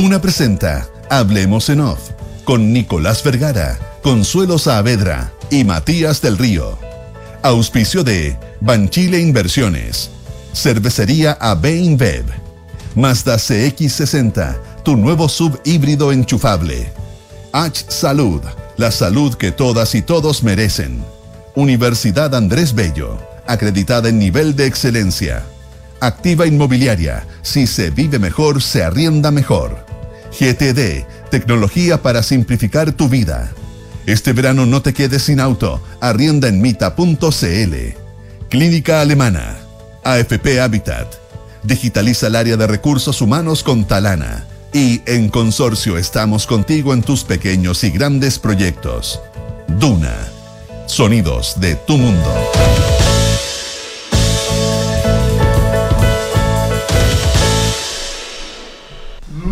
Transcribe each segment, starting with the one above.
Duna presenta Hablemos en Off con Nicolás Vergara, Consuelo Saavedra y Matías del Río. Auspicio de Banchile Inversiones, Cervecería AB InBev, Mazda CX60, tu nuevo sub híbrido enchufable. H Salud, la salud que todas y todos merecen. Universidad Andrés Bello, acreditada en nivel de excelencia. Activa Inmobiliaria, si se vive mejor, se arrienda mejor. GTD, tecnología para simplificar tu vida. Este verano no te quedes sin auto, arrienda en mita.cl. Clínica Alemana, AFP Habitat. Digitaliza el área de recursos humanos con Talana. Y en Consorcio estamos contigo en tus pequeños y grandes proyectos. Duna. Sonidos de tu mundo.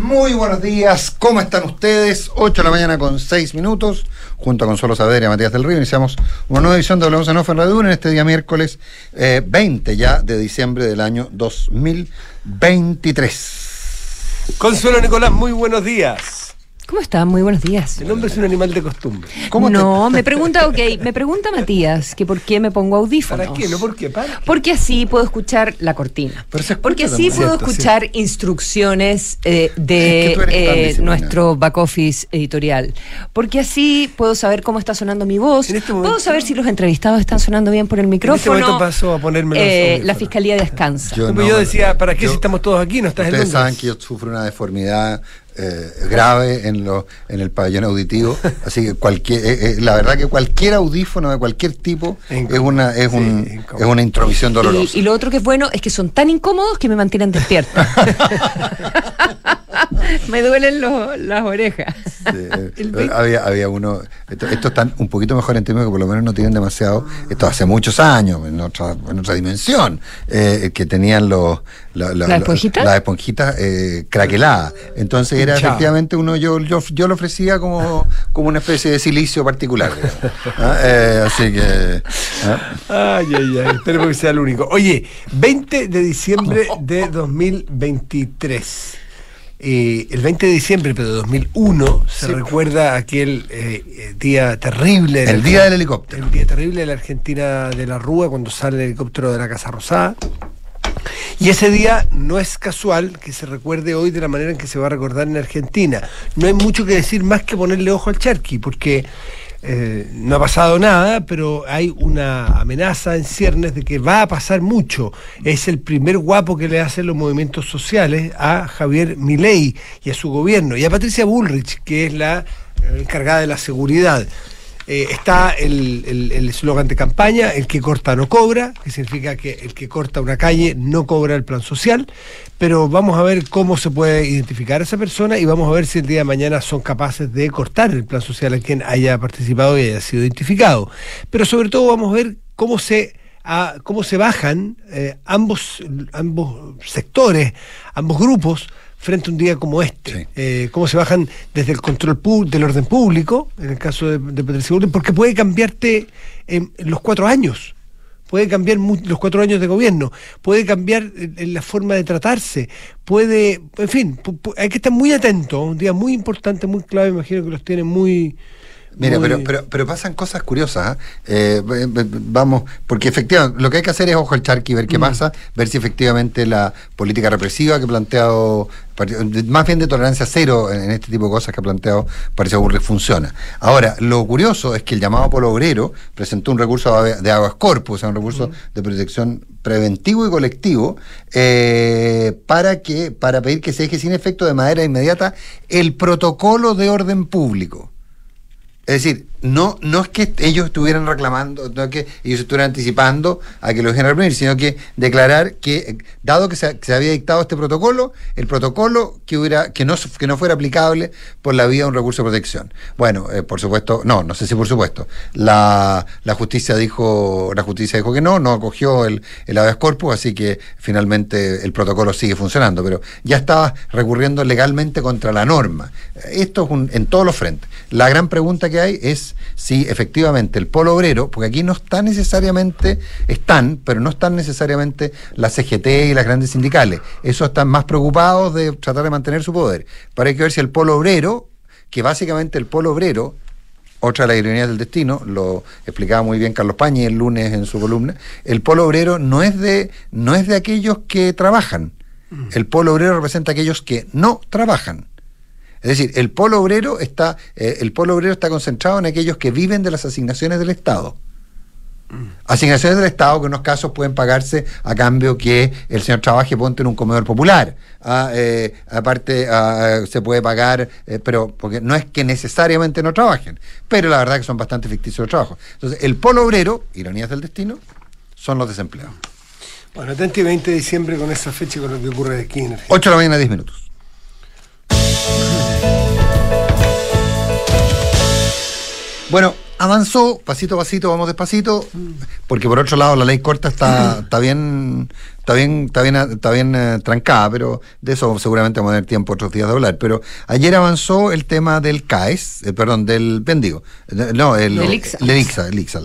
Muy buenos días, ¿cómo están ustedes? 8 de la mañana con 6 minutos, junto a Consuelo Saavedra y Matías del Río, iniciamos una nueva edición de Hablamos en Off en en este día miércoles eh, 20 ya de diciembre del año 2023. Consuelo Nicolás, muy buenos días. ¿Cómo está? Muy buenos días. El hombre es un animal de costumbre. ¿Cómo te- no, me pregunta, ok, me pregunta Matías que por qué me pongo audífonos. ¿Para qué? ¿No por qué? ¿Para qué? Porque así puedo escuchar la cortina. Pero se escucha Porque así puedo Cierto, escuchar instrucciones eh, Es que de eh, nuestro back office editorial. Porque así puedo saber cómo está sonando mi voz. En este momento- puedo saber si los entrevistados están sonando bien por el micrófono. momento paso a ponerme los Eh, la fiscalía descansa. Yo Como no, yo decía, ¿para qué yo- si estamos todos aquí? No estás en Ustedes Londres. saben que yo sufro una deformidad eh, grave en, lo, en el pabellón auditivo, así que cualquier, eh, eh, la verdad que cualquier audífono de cualquier tipo Incómodo. es una, es, Sí, un, es una intromisión dolorosa. Y, y lo otro que es bueno es que son tan incómodos que me mantienen despierta. me duelen lo- las orejas. Sí, eh, había, había uno, esto, estos están un poquito mejor en términos que por lo menos no tienen demasiado, esto hace muchos años, en otra, en otra dimensión, eh, que tenían los, la- la- ¿La esponjita? las esponjitas eh, craqueladas. Entonces era efectivamente uno, yo, yo, yo lo ofrecía como, como una especie de silicio particular. Ah, eh, así que... ah. Ay, ay, ay. Esperemos que sea el único. Oye, 20 de diciembre de 2023. Eh, el 20 de diciembre, pero de 2001, se recuerda aquel eh, eh, día terrible. El día del helicóptero. El día terrible de la Argentina de la Rúa, cuando sale el helicóptero de la Casa Rosada. Y ese día no es casual que se recuerde hoy de la manera en que se va a recordar en Argentina. No hay mucho que decir más que ponerle ojo al charqui, porque eh, no ha pasado nada, pero hay una amenaza en ciernes de que va a pasar mucho. Es el primer guapo que le hacen los movimientos sociales a Javier Milei y a su gobierno, y a Patricia Bullrich, que es la encargada de la seguridad. Eh, está el el- el eslogan de campaña, el que corta no cobra, que significa que el que corta una calle no cobra el plan social, pero vamos a ver cómo se puede identificar a esa persona y vamos a ver si el día de mañana son capaces de cortar el plan social a quien haya participado y haya sido identificado. Pero sobre todo vamos a ver cómo se a cómo se bajan eh, ambos, ambos sectores, ambos grupos frente a un día como este. Sí. Eh, cómo se bajan desde el control del orden público, en el caso de, de Patricia Bullrich, porque puede cambiarte en, los cuatro años. Puede cambiar los cuatro años de gobierno, puede cambiar en la forma de tratarse, puede, en fin, hay que estar muy atento, un día muy importante, muy clave, imagino que los tiene muy... Mira, muy- pero, pero, pero pasan cosas curiosas. ¿ah? Eh, vamos, porque efectivamente lo que hay que hacer es ojo al charqui, ver qué pasa, ver si efectivamente la política represiva que ha planteado, más bien de tolerancia cero en, este tipo de cosas que ha planteado Patricia Burrich funciona. Ahora, lo curioso es que el llamado Polo Obrero presentó un recurso de aguas corpus, o sea, un recurso de protección preventivo y colectivo eh, para que para pedir que se deje sin efecto de manera inmediata el protocolo de orden público. Es decir, no, no es que ellos estuvieran reclamando, no es que ellos estuvieran anticipando a que lo dejen reprimir, sino que declarar que, eh, dado que se, que se había dictado este protocolo, el protocolo que hubiera, que no, que no fuera aplicable por la vía de un recurso de protección. Bueno, eh, por supuesto, no, no sé si por supuesto. La, la justicia dijo, la justicia dijo que no, no acogió el, el habeas corpus, así que finalmente el protocolo sigue funcionando, pero ya estaba recurriendo legalmente contra la norma. Esto es un- en todos los frentes. La gran pregunta que hay es es si efectivamente el polo obrero, porque aquí no están necesariamente, están, pero no están necesariamente las CGT y las grandes sindicales. Eso están más preocupados de tratar de mantener su poder. Pero hay que ver si el polo obrero, que básicamente el polo obrero otra de las ironías del destino, lo explicaba muy bien Carlos Pañi el lunes en su columna, el polo obrero no es de, no es de aquellos que trabajan, el polo obrero representa a aquellos que no trabajan. Es decir, el polo obrero está, eh, el polo obrero está concentrado en aquellos que viven de las asignaciones del Estado. Asignaciones del Estado que en unos casos pueden pagarse a cambio que el señor trabaje ponte en un comedor popular. Ah, eh, aparte ah, se puede pagar, eh, pero porque no es que necesariamente no trabajen, pero la verdad que son bastante ficticios los trabajos. Entonces, el polo obrero, ironías del destino, son los desempleados. Bueno, atenti 20 de diciembre con esa fecha y con lo que ocurre aquí en Argentina. 8 de la mañana, 10 minutos. Bueno, avanzó, pasito a pasito, vamos despacito, porque por otro lado la ley corta está, está bien, está bien, está bien, está bien eh, trancada, pero de eso seguramente vamos a tener tiempo otros días de hablar. Pero ayer avanzó el tema del CAES, eh, perdón, del Bendigo, no, el, ICSA. el ICSA, el ICSA,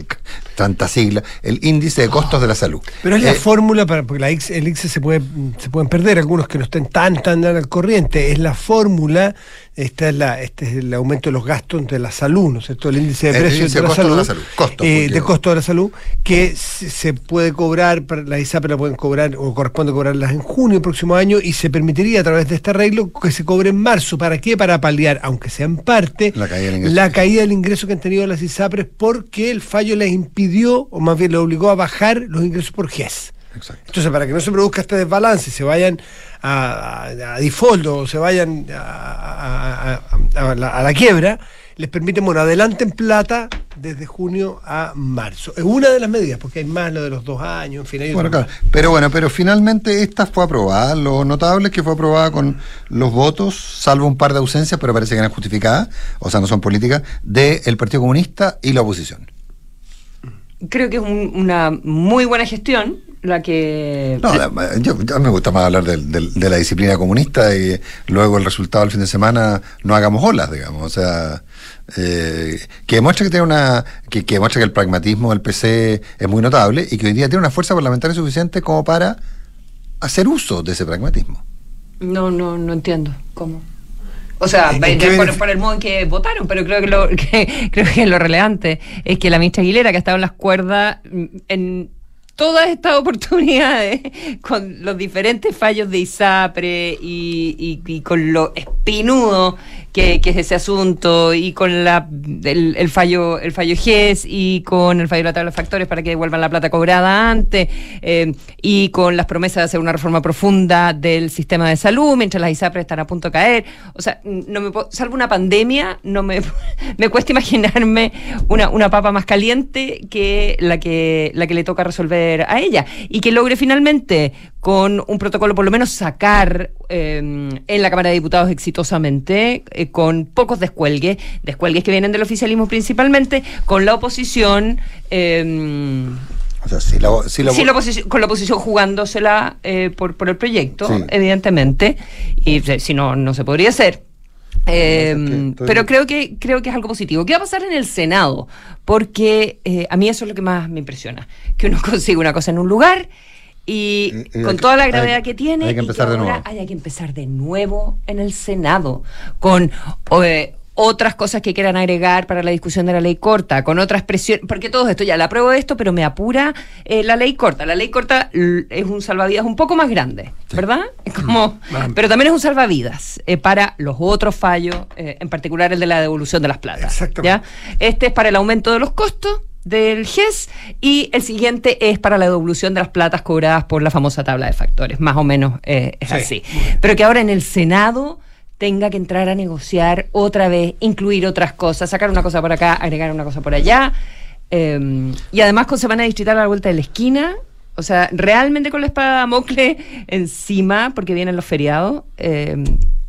tanta sigla, el índice de costos de la salud. Pero es la Eh, fórmula para, porque la el ICSE se puede, se pueden perder algunos que no estén tan tan al corriente. Es la fórmula, esta es la, este es el aumento de los gastos de la salud, ¿no es cierto? El índice de precios de, de la costo de salud, la salud, costo, eh, de costo de la salud, que se, puede cobrar, la ISAPRE la pueden cobrar o corresponde cobrarlas en junio del próximo año y se permitiría a través de este arreglo que se cobre en marzo. ¿Para qué? Para paliar, aunque sea en parte, La caída del ingreso. la caída del ingreso que han tenido las ISAPRES porque el fallo les impidió, o más bien les obligó a bajar los ingresos por GES. Exacto. Entonces, para que no se produzca este desbalance, se vayan a, a, a default o se vayan a, a- a- a la, a la quiebra, les permiten, bueno, adelanten plata desde junio a marzo. Es una de las medidas, porque hay más lo de los dos años, en fin, hay Bueno, claro. Pero bueno, pero finalmente esta fue aprobada. Lo notable es que fue aprobada con los votos, salvo un par de ausencias, pero parece que eran justificadas, o sea, no son políticas, del Partido Comunista y la oposición. Creo que es un- una muy buena gestión la que... No, yo, yo me gusta más hablar del- del- de la disciplina comunista y luego el resultado del fin de semana no hagamos olas, digamos. O sea, eh, que demuestra que tiene una, que, que demuestra que el pragmatismo del PC es muy notable y que hoy día tiene una fuerza parlamentaria suficiente como para hacer uso de ese pragmatismo. No, no, no entiendo cómo. O sea, ¿En de- de- por el modo en que votaron, pero creo que lo que, creo que lo relevante es que la ministra Aguilera, que ha estado en las cuerdas mm, en todas estas oportunidades, con los diferentes fallos de ISAPRE y, y- con lo espinudo que, que es ese asunto, y con la el, el fallo el fallo GES, y con el fallo de la tabla de factores para que devuelvan la plata cobrada antes, eh, y con las promesas de hacer una reforma profunda del sistema de salud, mientras las ISAPRE están a punto de caer. O sea, no me puedo- salvo una pandemia, no me, me cuesta imaginarme una, una papa más caliente que la que la que le toca resolver a ella. Y que logre finalmente, con un protocolo, por lo menos sacar eh, en la Cámara de Diputados exitosamente, eh, con pocos descuelgues, descuelgues que vienen del oficialismo principalmente, con la oposición. eh, O sea, si la, si la- la oposición- con la oposición jugándosela eh, por, por el proyecto, Sí. evidentemente, y eh, si no, no se podría hacer. Eh, estoy- pero creo que creo que es algo positivo. ¿Qué va a pasar en el Senado? Porque eh, a mí eso es lo que más me impresiona, que uno consigue una cosa en un lugar y Y- y hay con que- toda la hay- gravedad que tiene hay que y empezar de nuevo. haya que empezar de nuevo en el Senado con eh, otras cosas que quieran agregar para la discusión de la ley corta, con otras presiones, porque todo esto ya la apruebo esto, pero me apura eh, la ley corta. La ley corta es un salvavidas un poco más grande, ¿verdad? Es como, pero también es un salvavidas eh, para los otros fallos, eh, en particular el de la devolución de las platas. ¿ya? Este es para el aumento de los costos del GES y el siguiente es para la devolución de las platas cobradas por la famosa tabla de factores. Más o menos es Sí. así. Pero que ahora en el Senado tenga que entrar a negociar otra vez, incluir otras cosas, sacar una cosa por acá, agregar una cosa por allá. eh, y además con semana distrital a la vuelta de la esquina. O sea, realmente con la espada de Damocles encima, porque vienen los feriados, eh,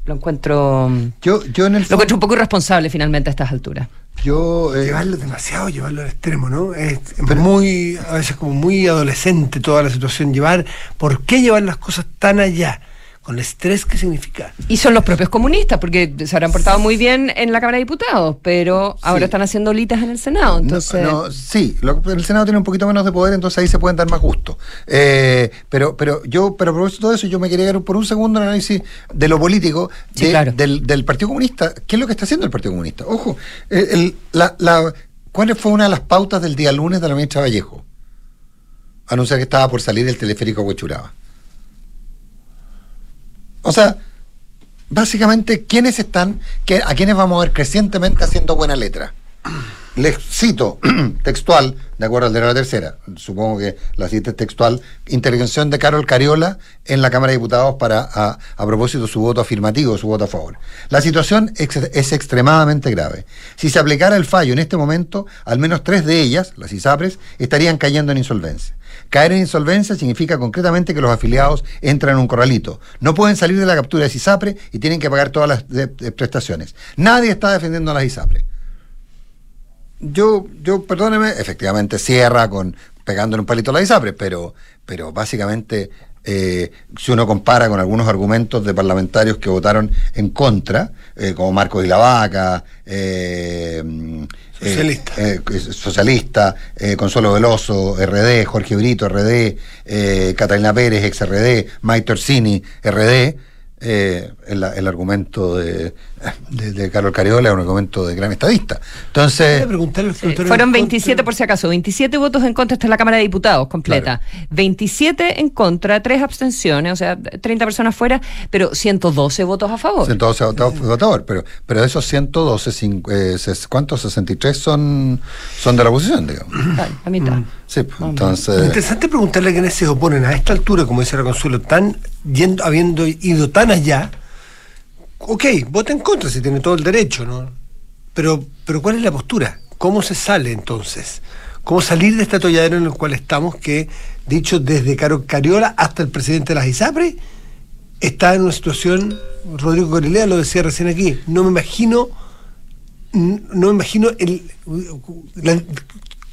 lo encuentro yo, yo en el lo encuentro un poco irresponsable finalmente a estas alturas. yo eh, Llevarlo demasiado, llevarlo al extremo, ¿no? Es muy, a veces como muy adolescente toda la situación. Llevar, ¿por qué llevar las cosas tan allá? Con el estrés que significa. Y son los propios comunistas, porque se habrán portado muy bien en la Cámara de Diputados, pero ahora Sí. están haciendo litas en el Senado. Entonces, No, no, sí, lo- el Senado tiene un poquito menos de poder, entonces ahí se pueden dar más gusto. Eh, pero, pero yo, pero a propósito de todo eso, yo me quería dar por un segundo el análisis de lo político Sí, de- claro. del, del Partido Comunista. ¿Qué es lo que está haciendo el Partido Comunista? Ojo, el- el- la, la- ¿cuál fue una de las pautas del día lunes de la ministra Vallejo? Anunciar que estaba por salir el teleférico a Huechuraba. O sea, básicamente, ¿quiénes están, qué- a quiénes vamos a ver crecientemente haciendo buena letra? Les cito textual, de acuerdo al de la tercera, supongo que la cita es textual, intervención de Carol Cariola en la Cámara de Diputados para a, a propósito su voto afirmativo, su voto a favor. La situación es extremadamente grave. Si se aplicara el fallo en este momento, al menos tres de ellas, las ISAPRES, estarían cayendo en insolvencia. Caer en insolvencia significa concretamente que los afiliados entran en un corralito. No pueden salir de la captura de ISAPRE y tienen que pagar todas las de prestaciones. Nadie está defendiendo a las ISAPRE yo, yo, perdóneme, efectivamente cierra con pegándole un palito a la ISAPRE, pero, pero básicamente, eh, si uno compara con algunos argumentos de parlamentarios que votaron en contra, eh, como Marcos de la Vaca, eh, mm, Socialista. eh, eh, socialista, eh, Consuelo Veloso, RD, Jorge Brito, RD, eh, Catalina Pérez, ex RD, Mike Torsini, RD, eh, el, el argumento de, de, de Carlos Cariola es un argumento de gran estadista. Entonces, a al Sí, fueron en 27 contra. por si acaso, 27 votos en contra, esta es la Cámara de Diputados completa. 27 en contra, 3 abstenciones, o sea, 30 personas fuera, pero 112 votos a favor. 112 votados fue votador, pero, pero de esos 112, cin- eh, ses- ¿cuántos? 63 son, son de la oposición, digamos. Claro, la mitad. Sí, pues, Es entonces... interesante preguntarle a quienes se oponen a esta altura, como dice la Consuelo, tan yendo, habiendo ido tan allá. Ok, vota en contra si tiene todo el derecho, ¿no? Pero, pero ¿cuál es la postura? ¿Cómo se sale entonces? ¿Cómo salir de este atolladero en el cual estamos que, dicho desde Caro Cariola hasta el presidente de las ISAPRE, está en una situación, Rodrigo Corilea lo decía recién aquí, no me imagino no me imagino el,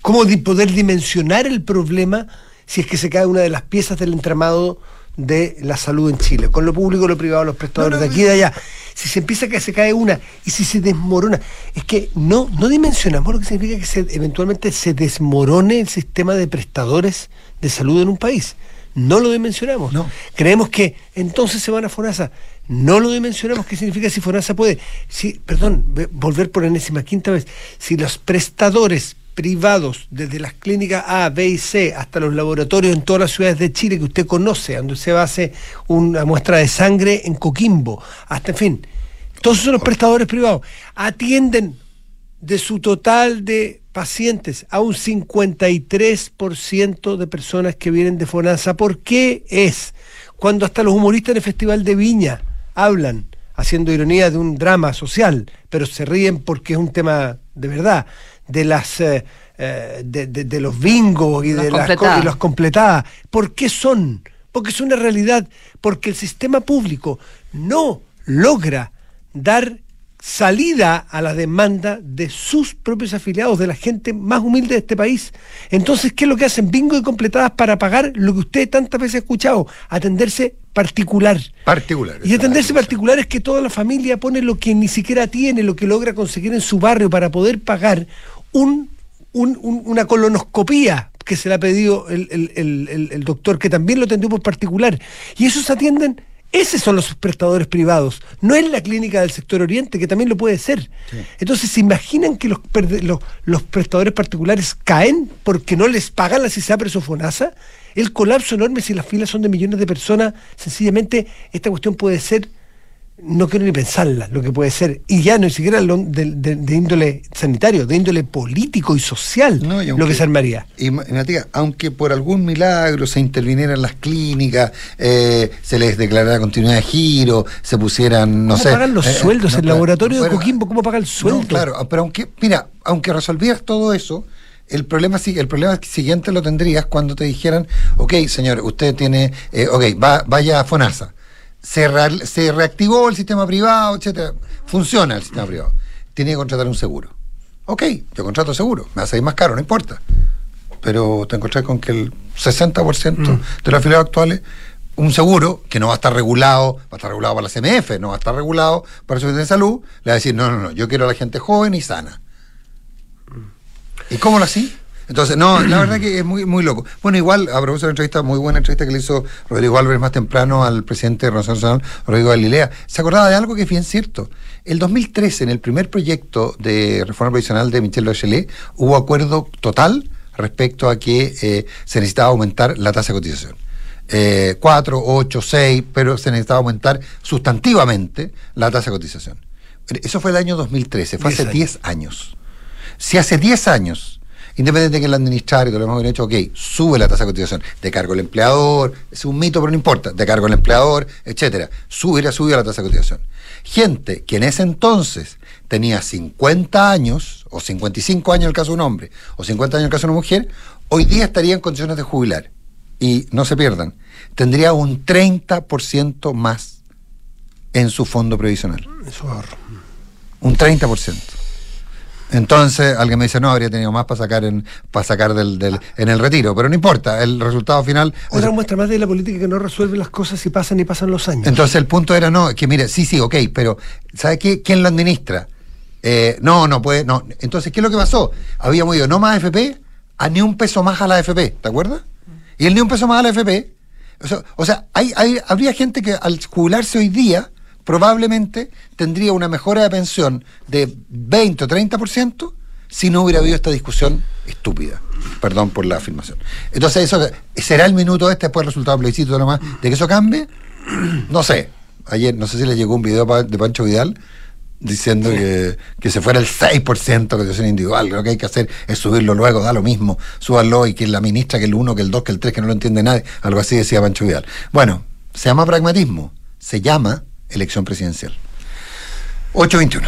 cómo poder dimensionar el problema si es que se cae una de las piezas del entramado de la salud en Chile, con lo público, lo privado, los prestadores de aquí y de allá. Si se empieza a que se cae una y si se desmorona, es que no, no dimensionamos lo que significa que se, eventualmente se desmorone el sistema de prestadores de salud en un país. No lo dimensionamos. No. Creemos que entonces se van a FONASA. No lo dimensionamos. ¿Qué significa si FONASA puede? Si, perdón, ve- volver por enésima quinta vez. Si los prestadores privados, desde las clínicas A, B y C, hasta los laboratorios en todas las ciudades de Chile que usted conoce, donde se hacer una muestra de sangre en Coquimbo, hasta en fin, todos son los prestadores privados, atienden de su total de pacientes a un 53% de personas que vienen de FONASA. ¿Por qué es? Cuando hasta los humoristas en el Festival de Viña hablan, haciendo ironía de un drama social, pero se ríen porque es un tema de verdad, de las... eh, eh, de, de- de los bingos y de las completadas. y las completadas. ¿Por qué son? Porque es una realidad, porque el sistema público no logra dar salida a la demanda de sus propios afiliados, de la gente más humilde de este país. Entonces, ¿qué es lo que hacen? Bingo y completadas para pagar lo que usted tantas veces ha escuchado, atenderse particular. Particular. Y atenderse particular es que toda la familia pone lo que ni siquiera tiene, lo que logra conseguir en su barrio para poder pagar un, un- un- una colonoscopía que se le ha pedido el, el- el- el- el doctor, que también lo atendió por particular. Y esos atienden, esos son los prestadores privados, no es la clínica del sector oriente, que también lo puede ser. Entonces, ¿se imaginan que los, los, los prestadores particulares caen porque no les pagan las ISAPRES o FONASA? El colapso enorme, si las filas son de millones de personas, sencillamente esta cuestión puede ser, no quiero ni pensarla, lo que puede ser, y ya no ni siquiera lo- de, de- de índole sanitario, de índole político y social, No, y lo que se armaría. Y, ma- y Matías, aunque por algún milagro se intervinieran las clínicas, eh, se les declarara continuidad de giro, se pusieran, no ¿Cómo sé. pagan los eh, sueldos? no, el laboratorio de Coquimbo, ¿cómo paga el sueldo? No, claro, pero aunque, mira, aunque resolvieras todo eso, el problema, sí- el problema siguiente lo tendrías cuando te dijeran, ok, señor, usted tiene, eh, ok, va, vaya a FONASA. Se, re- se reactivó el sistema privado, etcétera. Funciona el sistema privado. Tiene que contratar un seguro. Ok, yo contrato seguro, me va a salir más caro, no importa. Pero te encontrás con que el 60% Mm. de los afiliados actuales un seguro que no va a estar regulado, va a estar regulado para la CMF, no va a estar regulado para el Servicio de Salud, le va a decir, no, no, no, yo quiero a la gente joven y sana. ¿Y cómo lo así? Entonces, no, la verdad que es muy, muy loco. Bueno, igual, a propósito de la entrevista, muy buena entrevista que le hizo Rodrigo Álvarez más temprano al presidente de Nacional Nacional, Rodrigo Galilea, se acordaba de algo que es bien cierto. El 2013, en el primer proyecto de reforma provisional de Michel Bachelet, hubo acuerdo total respecto a que eh, se necesitaba aumentar la tasa de cotización. Eh, 4, 8, 6, pero se necesitaba aumentar sustantivamente la tasa de cotización. Eso fue el año 2013, fue hace 10 años. Si hace 10 años, independiente de que el administrar y todo lo hemos hecho, ok, sube la tasa de cotización, de cargo el empleador, es un mito, pero no importa, de cargo el empleador, etcétera, subir subido la tasa de cotización. Gente que en ese entonces tenía 50 años, o 55 años en el caso de un hombre, o 50 años en el caso de una mujer, hoy día estaría en condiciones de jubilar. Y no se pierdan, tendría un 30% más en su fondo previsional. Eso ahorro. Un 30%. Entonces, alguien me dice, no, habría tenido más para sacar en, para sacar del, del- en el retiro, pero no importa, el resultado final... Otra muestra más de la política que no resuelve las cosas y pasan y pasan los años. Entonces el punto era, no, que mire, sí, sí, ok, pero ¿sabe qué? ¿Quién lo administra? Eh, no, no puede, no. Entonces, ¿qué es lo que pasó? Habíamos ido no más AFP a ni un peso más a la AFP, ¿te acuerdas? Y el ni un peso más a la AFP, o sea, o sea, hay, hay- habría gente que al jubilarse hoy día probablemente tendría una mejora de pensión de 20 o 30% si no hubiera habido esta discusión estúpida. Perdón por la afirmación. Entonces, eso será el minuto este después del resultado del plebiscito demás, de que eso cambie. No sé. Ayer, no sé si le llegó un video de Pancho Vidal diciendo que, que se fuera el 6% cotización individual. Lo que hay que hacer es subirlo luego, da lo mismo. Súbanlo y que la ministra, que el 1, que el 2, que el 3, que no lo entiende nadie. Algo así decía Pancho Vidal. Bueno, se llama pragmatismo. Se llama elección presidencial. 821.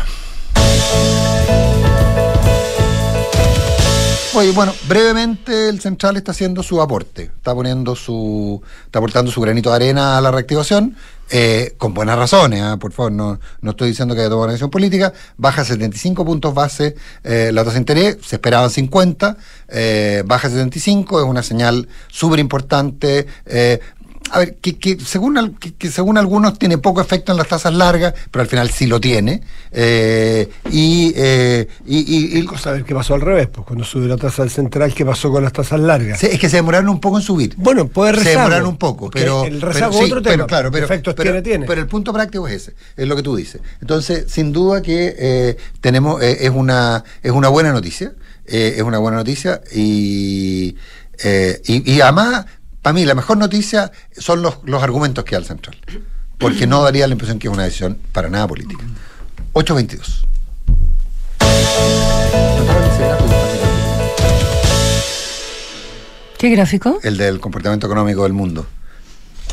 Oye, bueno, brevemente el central está haciendo su aporte, está poniendo su, está aportando su granito de arena a la reactivación, eh, con buenas razones, ah, por favor, no, no estoy diciendo que haya tomado una decisión política, baja 75 puntos base eh, la tasa de interés, se esperaban 50, eh, baja 75, es una señal súper importante. A ver, que, que según, que, que según algunos tiene poco efecto en las tasas largas, pero al final sí lo tiene. eh, y, eh, y, y- y- cosa ver qué pasó al revés, pues cuando subió la tasa del central, ¿qué pasó con las tasas largas? Sí, es que se demoraron un poco en subir. Bueno, puede Se rezago, demoraron un poco, pero. el pero rezago sí, otro tema, Pero claro, pero. efectos pero, tiene, tiene. pero el punto práctico es ese, es lo que tú dices. Entonces, sin duda que eh, tenemos, eh, es, una, es una buena noticia. eh, es una buena noticia y, eh, y, y además, para mí, la mejor noticia son los, los argumentos que da el central. Porque no daría la impresión que es una decisión para nada política. 822. ¿Qué gráfico? El del comportamiento económico del mundo.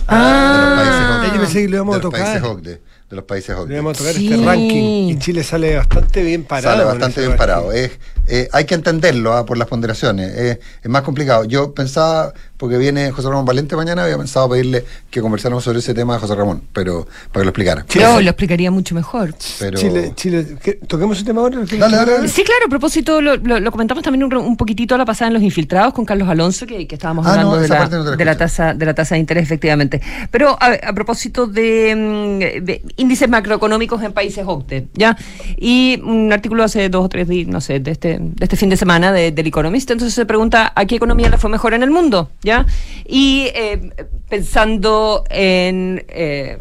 Ah, de los países yo pensé que lo íbamos de a los tocar. países OCDE, de los países OCDE. Debemos tocar Sí. este ranking y Chile sale bastante bien parado. Sale bastante bien ranking. parado. Es, eh, hay que entenderlo ah, por las ponderaciones. Es, es más complicado. Yo pensaba, porque viene José Ramón Valente mañana, había pensado pedirle que conversáramos sobre ese tema a José Ramón, pero para que lo explicara. Yo lo explicaría mucho mejor. Pero- Chile, Chile. ¿toquemos ese tema ahora? Dale, dale, dale. Sí, claro, a propósito, lo, lo- lo comentamos también un, un poquitito a la pasada en Los Infiltrados con Carlos Alonso, que, que estábamos Ah, hablando no, de, la, no de tasa de la tasa de interés, efectivamente. Pero a, a propósito de, mm, de índices macroeconómicos en países OCDE, ¿ya? Y un artículo hace dos o tres días, no sé, de este, de este fin de semana de- del Economist, entonces se pregunta a qué economía le fue mejor en el mundo, ¿ya? Y eh, pensando en... eh,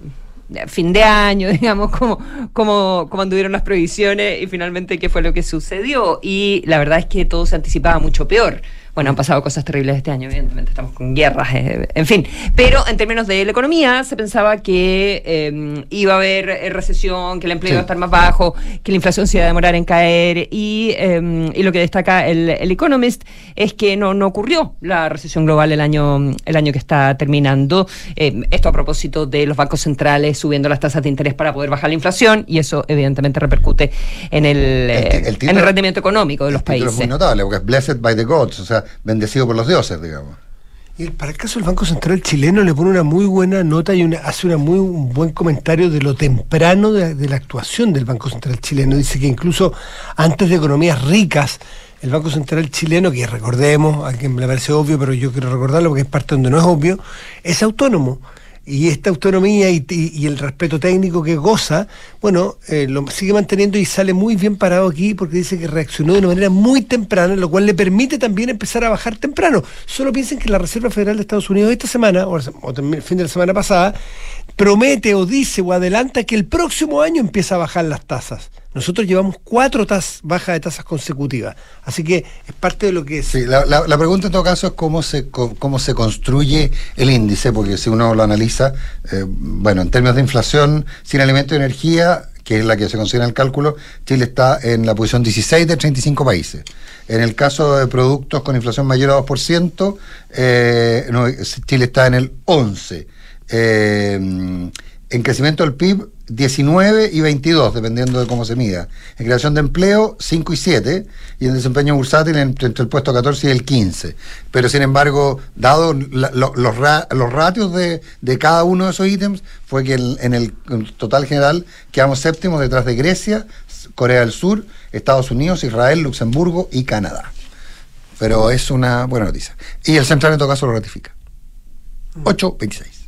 fin de año, digamos, cómo, cómo, cómo anduvieron las previsiones y finalmente qué fue lo que sucedió. Y la verdad es que todo se anticipaba mucho peor. Bueno, han pasado cosas terribles este año, evidentemente, estamos con guerras, eh, en fin. Pero en términos de la economía, se pensaba que eh, iba a haber eh, recesión, que el empleo Sí. iba a estar más bajo, que la inflación se iba a demorar en caer. Y, eh, y lo que destaca el, el Economist es que no, no ocurrió la recesión global el año, el año que está terminando. Eh, esto a propósito de los bancos centrales subiendo las tasas de interés para poder bajar la inflación, y eso evidentemente repercute en el, el título- el rendimiento económico de los países. Es muy notable, porque es blessed by the gods, o sea, bendecido por los dioses, digamos. Y para el caso del Banco Central chileno le pone una muy buena nota y una- hace una muy un buen comentario de lo temprano de, de la actuación del Banco Central chileno. Dice que incluso antes de economías ricas, el Banco Central chileno, que recordemos, a quien le parece obvio, pero yo quiero recordarlo porque es parte donde no es obvio, es autónomo. Y esta autonomía y, el respeto técnico que goza, bueno, eh, lo sigue manteniendo y sale muy bien parado aquí porque dice que reaccionó de una manera muy temprana, lo cual le permite también empezar a bajar temprano. Solo piensen que la Reserva Federal de Estados Unidos esta semana, o, o el fin de la semana pasada, promete o dice o adelanta que el próximo año empieza a bajar las tasas. Nosotros llevamos cuatro bajas de tasas consecutivas. Así que es parte de lo que es. Sí, la, pregunta en todo caso es cómo se, cómo se construye el índice, porque si uno lo analiza, eh, bueno, en términos de inflación sin alimentos y energía, que es la que se considera en el cálculo, Chile está en la posición 16 de 35 países. En el caso de productos con inflación mayor a 2%, eh, Chile está en el 11. Eh, en crecimiento del PIB, 19 y 22, dependiendo de cómo se mida. En creación de empleo, 5 y 7. Y en desempeño bursátil, entre, entre el puesto 14 y el 15. Pero sin embargo, dado la- lo- los, ra- los ratios de, de cada uno de esos ítems, fue que en el total general quedamos séptimos detrás de Grecia, Corea del Sur, Estados Unidos, Israel, Luxemburgo y Canadá. Pero es una buena noticia. Y el central en todo caso lo ratifica. 8.26.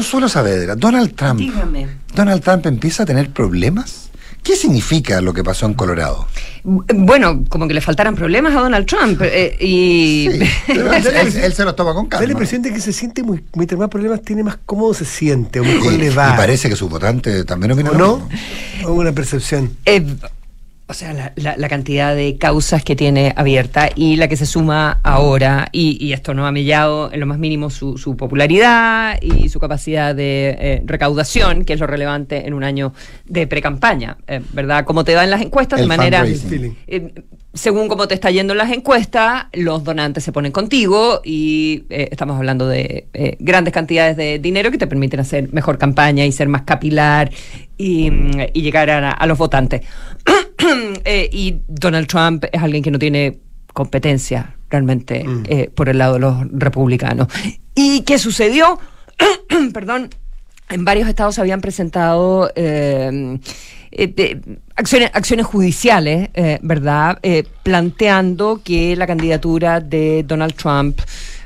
Consuelo Saavedra, Donald Trump. Dígame. Donald Trump empieza a tener problemas. ¿Qué significa lo que pasó en Colorado? Bueno, como que le faltaran problemas a Donald Trump. eh, y Sí, pero él, él- él se los toma con Da la calma. impresión de que se siente muy, mientras más problemas tiene, más cómodo se siente, o mejor Y, le y va. parece que sus votantes también opinan ¿O lo no? mismo. O una percepción. Eh, o sea, la, la- la cantidad de causas que tiene abierta y la que se suma ahora, y, y esto no ha mellado en lo más mínimo su, su popularidad y su capacidad de eh, recaudación, que es lo relevante en un año de precampaña, eh, ¿verdad? Como te va en las encuestas, El de manera... Eh, según cómo te está yendo en las encuestas, los donantes se ponen contigo y eh, estamos hablando de eh, grandes cantidades de dinero que te permiten hacer mejor campaña y ser más capilar y, mm, y llegar a, a los votantes. Eh, y Donald Trump es alguien que no tiene competencia realmente eh, por el lado de los republicanos. ¿Y qué sucedió? Perdón. En varios estados se habían presentado eh, eh, acciones, acciones judiciales, ¿verdad? Planteando que la candidatura de Donald Trump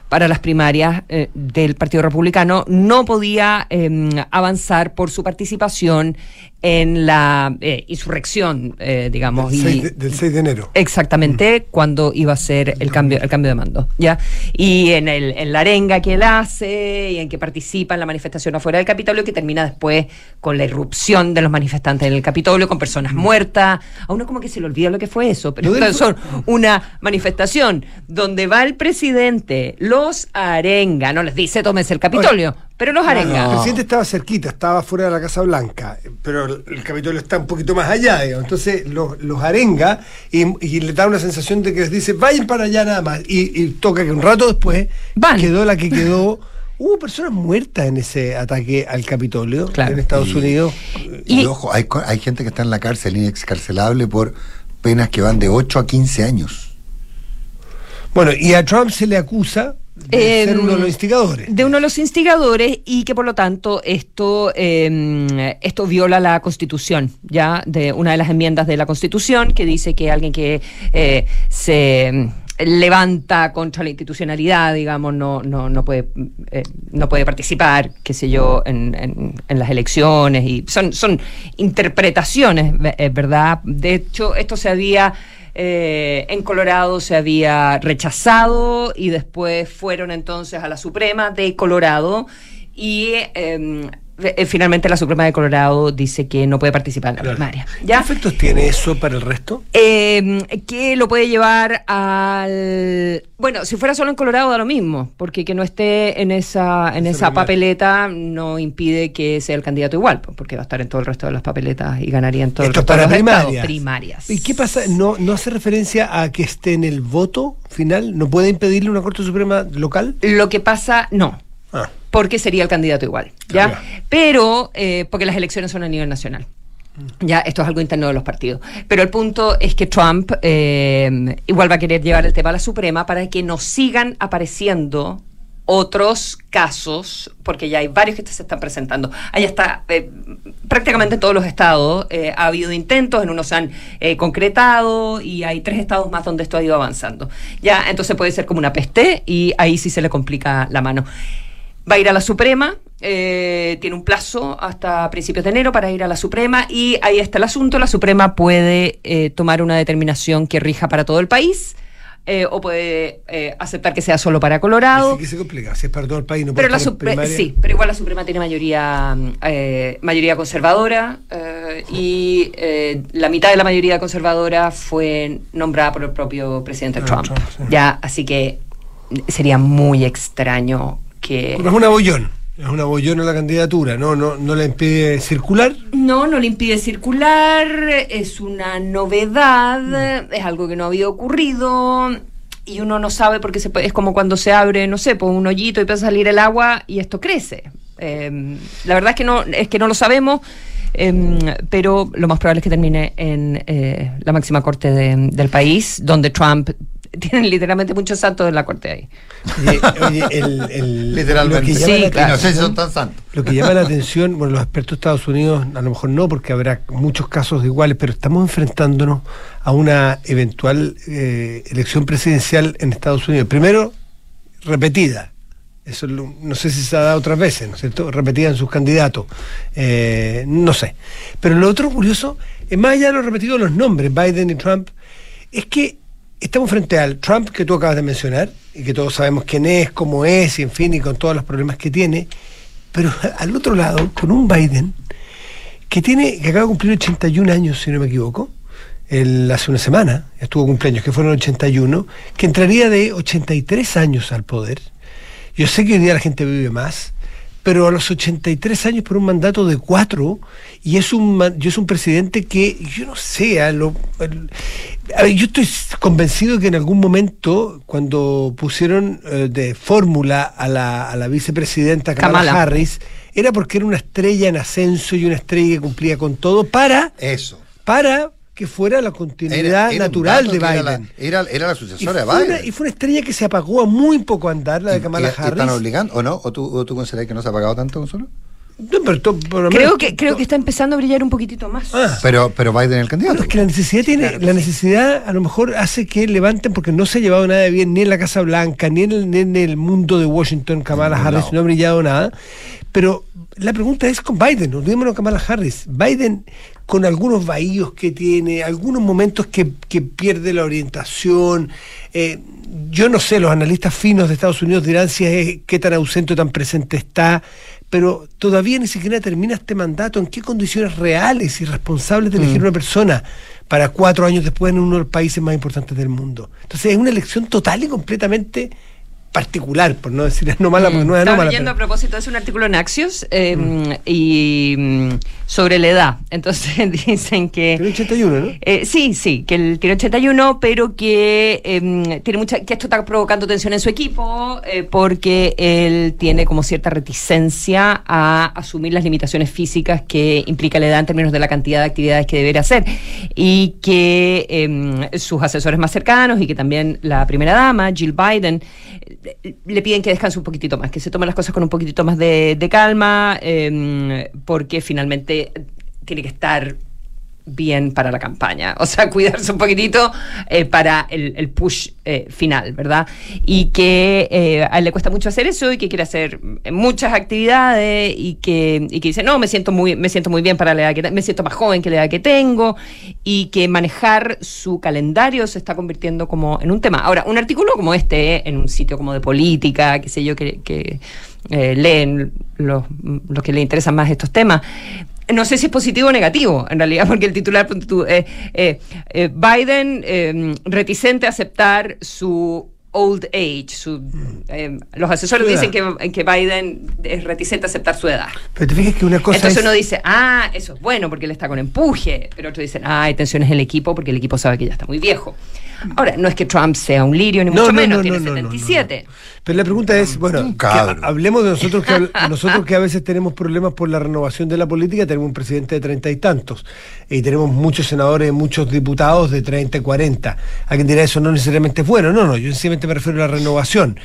para las primarias eh, del Partido Republicano. No podía eh, avanzar por su participación en la eh, insurrección, eh, digamos. Del y- 6 de, del 6 de enero. Exactamente, cuando iba a ser el cambio, el cambio de mando, ¿ya? Y en, el, en la arenga que él hace y en que participa en la manifestación afuera del Capitolio, que termina después con la irrupción de los manifestantes en el Capitolio, con personas muertas. A uno como que se le olvida lo que fue eso, pero son una manifestación donde va el presidente, los arenga, no les dice tómense el Capitolio, pero los arenga. El presidente estaba cerquita, estaba fuera de la Casa Blanca, pero el, Capitolio está un poquito más allá, digamos. Entonces los, los arenga y, y le da una sensación de que les dice, vayan para allá nada más. Y, y toca que un rato después Van. quedó la que quedó. Hubo personas muertas en ese ataque al Capitolio Claro. en Estados Y- Unidos. Y, Y- ojo, hay, co- hay gente que está en la cárcel, inexcarcelable, por penas que van de 8 a 15 años. Bueno, y a Trump se le acusa de Eh, ser uno de los instigadores. de uno de los instigadores y que por lo tanto esto eh, esto viola la Constitución ya de una de las enmiendas de la Constitución que dice que alguien que eh, se levanta contra la institucionalidad digamos no no no puede eh, no puede participar qué sé yo en, en- las elecciones y son son interpretaciones eh, verdad de hecho esto se había eh, en Colorado se había rechazado y después fueron entonces a la Suprema de Colorado y eh, finalmente la Suprema de Colorado dice que no puede participar en la Claro. primaria. ¿Qué efectos tiene eso para el resto? Eh, que lo puede llevar al bueno si fuera solo en Colorado da lo mismo porque que no esté en esa en Esa papeleta no impide que sea el candidato igual porque va a estar en todo el resto de las papeletas y ganaría en todo Esto el resto para de los estados. primarias. primarias ¿Y qué pasa? ¿No, ¿No hace referencia a que esté en el voto final? ¿No puede impedirle una Corte Suprema local? lo que pasa no Ah, porque sería el candidato igual, ¿ya? Claro. Pero, eh, porque las elecciones son a nivel nacional. Ya, esto es algo interno de los partidos. Pero el punto es que Trump eh, igual va a querer llevar el tema a la Suprema para que nos sigan apareciendo otros casos, porque ya hay varios que se están presentando. Ahí está, eh, prácticamente en todos los estados eh, ha habido intentos, en unos se han eh, concretado y hay tres estados más donde esto ha ido avanzando. Ya, entonces puede ser como una peste y ahí sí se le complica la mano. Va a ir a la Suprema, tiene un plazo hasta principios de enero para ir a la Suprema y ahí está el asunto. La Suprema puede tomar una determinación que rija para todo el país eh, o puede eh, aceptar que sea solo para Colorado. Sí que se complica, si es para todo el país, no pero la Sí, pero igual la Suprema tiene mayoría, eh, mayoría conservadora y la mitad de la mayoría conservadora fue nombrada por el propio presidente ah, Trump. Ya, así que sería muy extraño que... es un abollón. Es una bollona la candidatura, ¿no? ¿no? ¿No le impide circular? No, no le impide circular, es una novedad, es algo que no había ocurrido y uno no sabe porque se es como cuando se abre, no sé, pues un hoyito y empieza a salir el agua y esto crece. Em, la verdad es que no, es que no lo sabemos. Em, pero lo más probable es que termine en eh, la máxima corte del país, donde Trump tienen literalmente muchos santos en la corte ahí. Oye, el, literalmente. Lo que llama no sé si son tan santos. Lo que llama la atención, bueno, los expertos de Estados Unidos, a lo mejor no, porque habrá muchos casos iguales, pero estamos enfrentándonos a una eventual eh, elección presidencial en Estados Unidos. Primero, repetida. Eso no sé si se ha dado otras veces, ¿no es cierto? Repetida en sus candidatos. Eh, no sé. Pero lo otro curioso, es más allá de lo repetido los nombres, Biden y Trump, es que estamos frente al Trump que tú acabas de mencionar, y que todos sabemos quién es, cómo es, y en fin, y con todos los problemas que tiene, pero al otro lado, con un Biden que tiene, que acaba de cumplir 81 años, si no me equivoco, hace una semana, estuvo cumpleaños, que fueron 81, que entraría de 83 años al poder. Yo sé que hoy día la gente vive más, pero a los 83 años por un mandato de cuatro, y es un, yo es un presidente que, yo no sé, lo, yo estoy convencido que en algún momento, cuando pusieron eh, de fórmula a la, a la vicepresidenta Kamala, Harris, era porque era una estrella en ascenso y una estrella que cumplía con todo para... Eso. Para que fuera la continuidad natural de Biden. Era la, era, la sucesora de Biden. y fue una estrella que se apagó a muy poco andar, la de Kamala Harris. ¿Están obligando o no? ¿O tú, o tú consideras que no se ha apagado tanto, Consuelo? creo que creo que está empezando a brillar un poquito más. Ah. Pero pero Biden es el candidato. es que la necesidad tiene la necesidad a lo mejor hace que levanten porque no se ha llevado nada de bien ni en la Casa Blanca ni en el, ni en el mundo de Washington Kamala Harris no ha brillado nada. Pero la pregunta es con Biden, olvidémonos Kamala Harris. Biden con algunos vahíos que tiene, algunos momentos que, pierde la orientación. Eh, yo no sé, los analistas finos de Estados Unidos dirán si es qué tan ausente o tan presente está, pero todavía ni siquiera termina este mandato. ¿En qué condiciones reales y responsables de elegir mm. una persona para cuatro años después en uno de los países más importantes del mundo? Entonces es una elección total y completamente particular, por no decir no mala, porque no es Estaba leyendo a propósito, es un artículo en Axios eh, mm. y mm, sobre la edad. Entonces dicen que. Tiene 81, ¿no? Eh, sí, sí, que él tiene 81, pero que em, tiene mucha, que esto está provocando tensión en su equipo, eh, porque él tiene como cierta reticencia a asumir las limitaciones físicas que implica la edad en términos de la cantidad de actividades que debería hacer. Y que em, sus asesores más cercanos y que también la primera dama, Jill Biden, le piden que descanse un poquitito más, que se tome las cosas con un poquitito más de, calma, em, porque finalmente tiene que estar bien para la campaña, o sea, cuidarse un poquitito eh, para el, push eh, final, ¿verdad? Y que eh, a él le cuesta mucho hacer eso y que quiere hacer muchas actividades y que, y que dice, no, me siento, muy, me siento muy bien para la edad que me siento más joven que la edad que tengo y que manejar su calendario se está convirtiendo como en un tema. Ahora, un artículo como este, en un sitio como de política, qué sé yo, que... que leen los, los que le interesan más estos temas, no sé si es positivo o negativo, en realidad, porque el titular, eh, eh, eh, Biden reticente a aceptar su old age. Su, los asesores dicen que, que, Biden es reticente a aceptar su edad. Pero te fijas que una cosa Entonces uno dice, ah, eso es bueno porque él está con empuje. Pero otros dicen, ah, hay tensiones en el equipo porque el equipo sabe que ya está muy viejo. Ahora, no es que Trump sea un lirio, ni mucho menos, tiene 77. Pero la pregunta es, bueno, hablemos de nosotros que, nosotros que a veces tenemos problemas por la renovación de la política, tenemos un presidente de treinta y tantos, y tenemos muchos senadores, muchos diputados de treinta y cuarenta. Alguien dirá eso no necesariamente es bueno, no, no, yo simplemente me refiero a la renovación.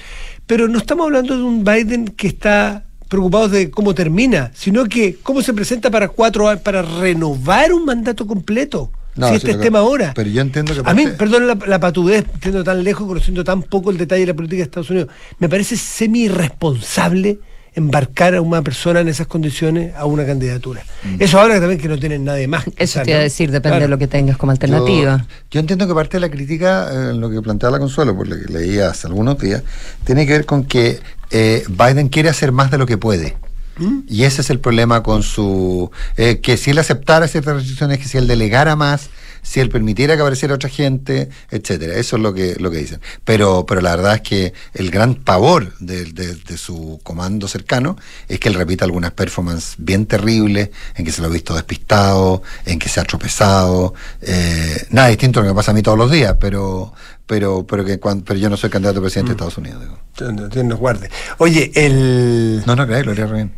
pero no estamos hablando de un Biden que está preocupado de cómo termina, sino que cómo se presenta para cuatro años, para renovar un mandato completo. No, si sí, este es que- tema ahora. pero yo entiendo que A mí, parte- perdón la, la patudez, siendo tan lejos, conociendo tan poco el detalle de la política de Estados Unidos, me parece semi-irresponsable embarcar a una persona en esas condiciones a una candidatura. Eso ahora también que no tienen nadie más. Eso quizás, te iba a decir, depende Claro. de lo que tengas como alternativa. Yo, yo entiendo que parte de la crítica, eh, lo que plantea la Consuelo, por lo que leí hace algunos días, tiene que ver con que eh, Biden quiere hacer más de lo que puede. ¿Mm? Y ese es el problema con su... eh, que si él aceptara ciertas restricciones, que si él delegara más, si él permitiera que apareciera otra gente, etcétera. Eso es lo que, lo que dicen. Pero, pero la verdad es que el gran pavor de, de- de su comando cercano es que él repita algunas performances bien terribles, en que se lo ha visto despistado, en que se ha tropezado. eh, nada distinto a lo que me pasa a mí todos los días, pero, pero, pero, que cuan- pero yo no soy candidato a presidente de Estados Unidos. digo. Dios- nos guarde. Oye, el... No, no creáis, lo haría re bien.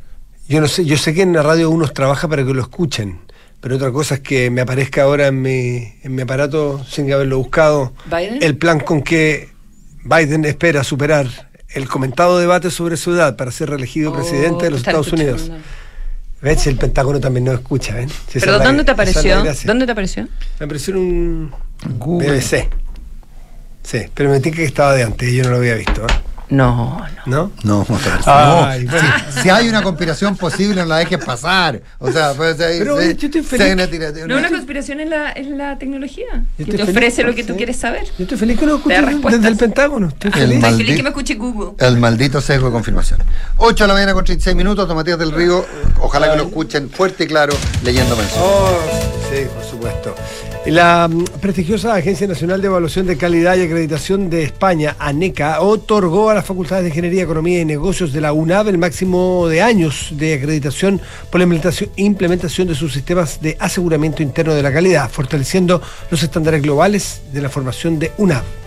Yo no sé, yo sé que en la radio uno trabaja para que lo escuchen, pero otra cosa es que me aparezca ahora en mi, en mi aparato sin haberlo buscado ¿Biden? el plan con que Biden espera superar el comentado debate sobre su edad para ser reelegido Oh, presidente de los Estados Unidos. escuchando. ¿Ves? El Pentágono también nos escucha, ¿ven? Si ¿Pero la- dónde te apareció? ¿Dónde te apareció? Me apareció en un Google. BBC. Sí, pero me que estaba de antes y yo no lo había visto, ¿eh? No, no. ¿no? No, no, Ay, bueno. si, si hay una conspiración posible, no la dejes pasar. O sea, pues, ahí- Pero, yo estoy feliz. una tira- No, una- una conspiración es la, es la tecnología. Yo Que te feliz, ofrece lo que tú quieres saber. Yo estoy feliz que lo respuestas. desde el Pentágono. Estoy El feliz. Estoy que me escuche Google. El maldito sesgo de confirmación. 8 de la mañana con 36 minutos, Tomatías del Río. Ojalá que lo escuchen fuerte y claro leyendo mensajes. Oh, sí, por supuesto. La mm, prestigiosa Agencia Nacional de Evaluación de Calidad y Acreditación de España, ANECA, otorgó a las facultades de Ingeniería, Economía y Negocios de la UNAV el máximo de años de acreditación por la implementación, implementación de sus sistemas de aseguramiento interno de la calidad, fortaleciendo los estándares globales de la formación de UNAV.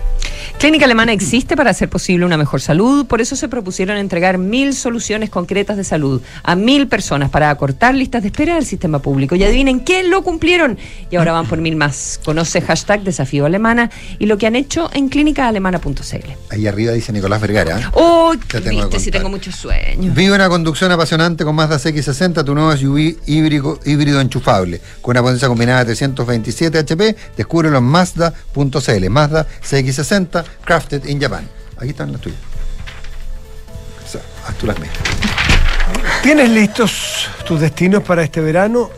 Clínica Alemana existe para hacer posible una mejor salud, por eso se propusieron entregar mil soluciones concretas de salud a mil personas para acortar listas de espera del sistema público. Y adivinen qué lo cumplieron. Y ahora van por mil más. Conoce hashtag desafío alemana y lo que han hecho en clínicaalemana.cl. Ahí arriba dice Nicolás Vergara. Oh, Te tengo viste, si tengo muchos sueños. Vive una conducción apasionante con Mazda CX60, tu nuevo SUV híbrido, híbrido enchufable. Con una potencia combinada de 327 HP, descúbrelo en Mazda.cl. Mazda CX60, crafted in Japan. Aquí están las tuyas. O sea, haz tú las mías. ¿Tienes listos tus destinos para este verano?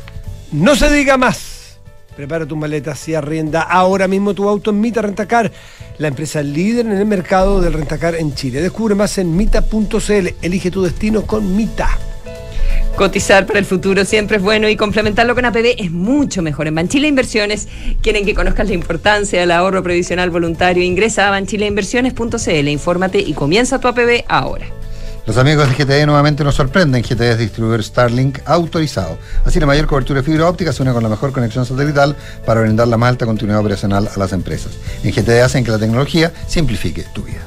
No se diga más. Prepara tus maletas y arrienda ahora mismo tu auto en Mita Rentacar, la empresa líder en el mercado del rentacar en Chile. Descubre más en mita.cl. Elige tu destino con Mita. Cotizar para el futuro siempre es bueno y complementarlo con APB es mucho mejor. En Banchile Inversiones quieren que conozcas la importancia del ahorro previsional voluntario. Ingresa a banchileinversiones.cl, infórmate y comienza tu APB ahora. Los amigos de GTE nuevamente nos sorprenden. GTE es distribuidor Starlink autorizado. Así la mayor cobertura de fibra óptica se une con la mejor conexión satelital para brindar la más alta continuidad operacional a las empresas. En GTE hacen que la tecnología simplifique tu vida.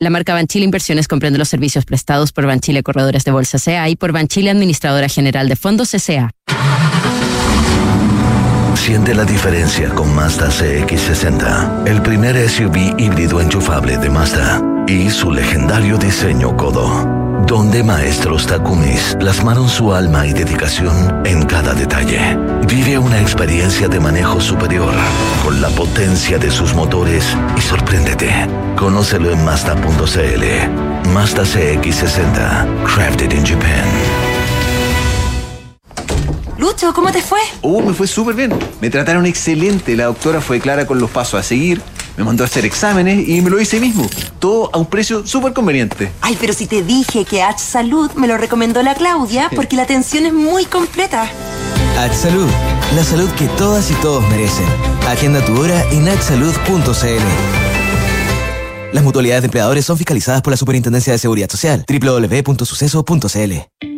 La marca Banchile Inversiones comprende los servicios prestados por Banchile Corredores de Bolsa CA y por Banchile Administradora General de Fondos CA. Siente la diferencia con Mazda CX60, el primer SUV híbrido enchufable de Mazda y su legendario diseño codo, donde maestros Takumis plasmaron su alma y dedicación en cada detalle. Vive una experiencia de manejo superior con la potencia de sus motores y sorpréndete. Conócelo en Mazda.cl. Mazda CX60, crafted in Japan. Lucho, ¿cómo te fue? Oh, me fue súper bien. Me trataron excelente. La doctora fue clara con los pasos a seguir. Me mandó a hacer exámenes y me lo hice mismo. Todo a un precio súper conveniente. Ay, pero si te dije que H Salud me lo recomendó la Claudia porque la atención es muy completa. H Salud, la salud que todas y todos merecen. Agenda tu hora en hsalud.cl. Las mutualidades de empleadores son fiscalizadas por la Superintendencia de Seguridad Social. www.suceso.cl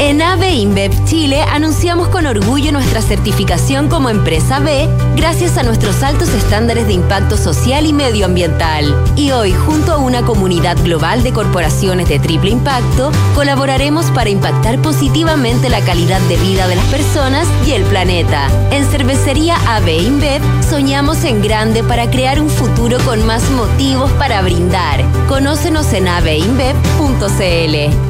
En AVE InBev Chile anunciamos con orgullo nuestra certificación como empresa B gracias a nuestros altos estándares de impacto social y medioambiental. Y hoy, junto a una comunidad global de corporaciones de triple impacto, colaboraremos para impactar positivamente la calidad de vida de las personas y el planeta. En Cervecería AVE InBev soñamos en grande para crear un futuro con más motivos para brindar. Conócenos en aveinbev.cl.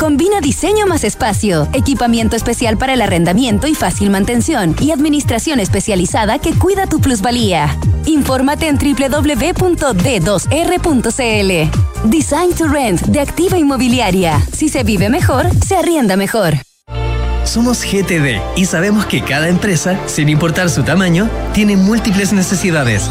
Combina diseño más espacio, equipamiento especial para el arrendamiento y fácil mantención, y administración especializada que cuida tu plusvalía. Infórmate en www.d2r.cl. Design to Rent de Activa Inmobiliaria. Si se vive mejor, se arrienda mejor. Somos GTD y sabemos que cada empresa, sin importar su tamaño, tiene múltiples necesidades.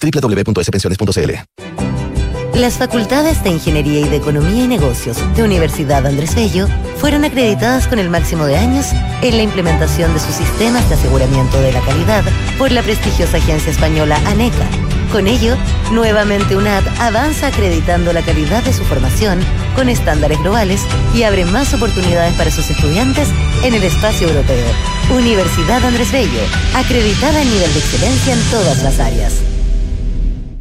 www.spensiones.cl. Las facultades de Ingeniería y de Economía y Negocios de Universidad Andrés Bello fueron acreditadas con el máximo de años en la implementación de sus sistemas de aseguramiento de la calidad por la prestigiosa agencia española ANECA. Con ello, nuevamente UNAD avanza acreditando la calidad de su formación con estándares globales y abre más oportunidades para sus estudiantes en el espacio europeo. Universidad Andrés Bello, acreditada en nivel de excelencia en todas las áreas.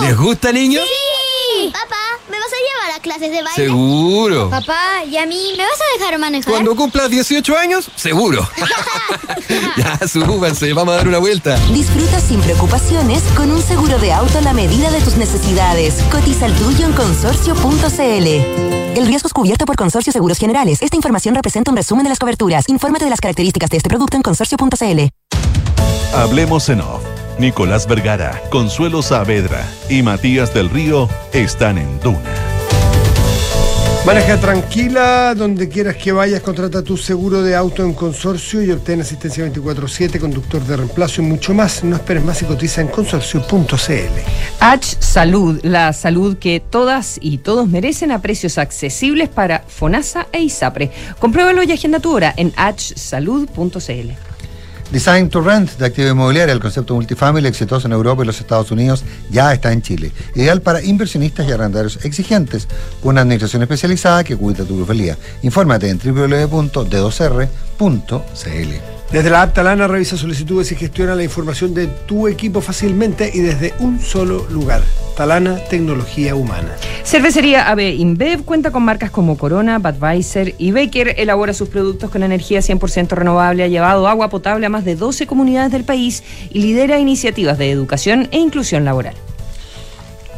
¿Les gusta, niños? Sí. Papá, ¿me vas a llevar a clases de baile? Seguro. Papá, ¿y a mí me vas a dejar manejar? Cuando cumplas 18 años, seguro. ya, súbanse, vamos a dar una vuelta. Disfruta sin preocupaciones con un seguro de auto a la medida de tus necesidades. Cotiza el tuyo en consorcio.cl. El riesgo es cubierto por Consorcio Seguros Generales. Esta información representa un resumen de las coberturas. Infórmate de las características de este producto en consorcio.cl. Hablemos en off. Nicolás Vergara, Consuelo Saavedra y Matías del Río están en Duna. Maneja tranquila, donde quieras que vayas, contrata tu seguro de auto en consorcio y obtén asistencia 24-7, conductor de reemplazo y mucho más. No esperes más y cotiza en consorcio.cl. H Salud, la salud que todas y todos merecen a precios accesibles para FONASA e ISAPRE. Compruébalo y agenda tu hora en hsalud.cl. Design to Rent de actividad inmobiliaria, el concepto multifamily exitoso en Europa y los Estados Unidos, ya está en Chile. Ideal para inversionistas y arrendatarios exigentes, con una administración especializada que cuida tu plusvalía. Infórmate en www.d2r.cl. Desde la app Talana revisa solicitudes y gestiona la información de tu equipo fácilmente y desde un solo lugar. Talana, tecnología humana. Cervecería AB InBev cuenta con marcas como Corona, Budweiser y Baker. Elabora sus productos con energía 100% renovable, ha llevado agua potable a más de 12 comunidades del país y lidera iniciativas de educación e inclusión laboral.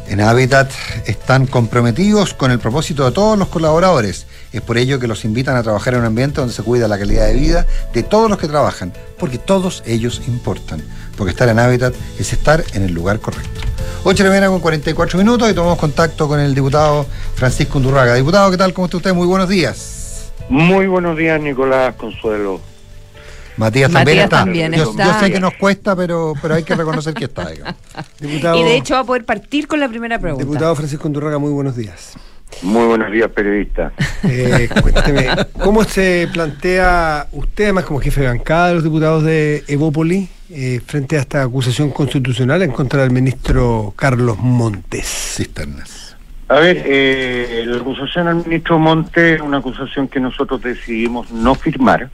En Habitat están comprometidos con el propósito de todos los colaboradores. Es por ello que los invitan a trabajar en un ambiente donde se cuida la calidad de vida de todos los que trabajan, porque todos ellos importan. Porque estar en Habitat es estar en el lugar correcto. 8 de la mañana con 44 minutos y tomamos contacto con el diputado Francisco Undurraga. Diputado, ¿qué tal? ¿Cómo está usted? Muy buenos días. Muy buenos días, Nicolás Consuelo. Matías también Matías está. también yo, está. yo sé que nos cuesta, pero, pero hay que reconocer que está. digamos. Diputado, Y de hecho va a poder partir con la primera pregunta. diputado Francisco Undurraga, muy buenos días. Muy buenos días, periodista. Eh, cuénteme, ¿cómo se plantea usted, además como jefe de bancada de los diputados de Evópoli, eh, frente a esta acusación constitucional en contra del ministro Carlos Montes? Cisternas. A ver, eh, la acusación al ministro Monte es una acusación que nosotros decidimos no firmar,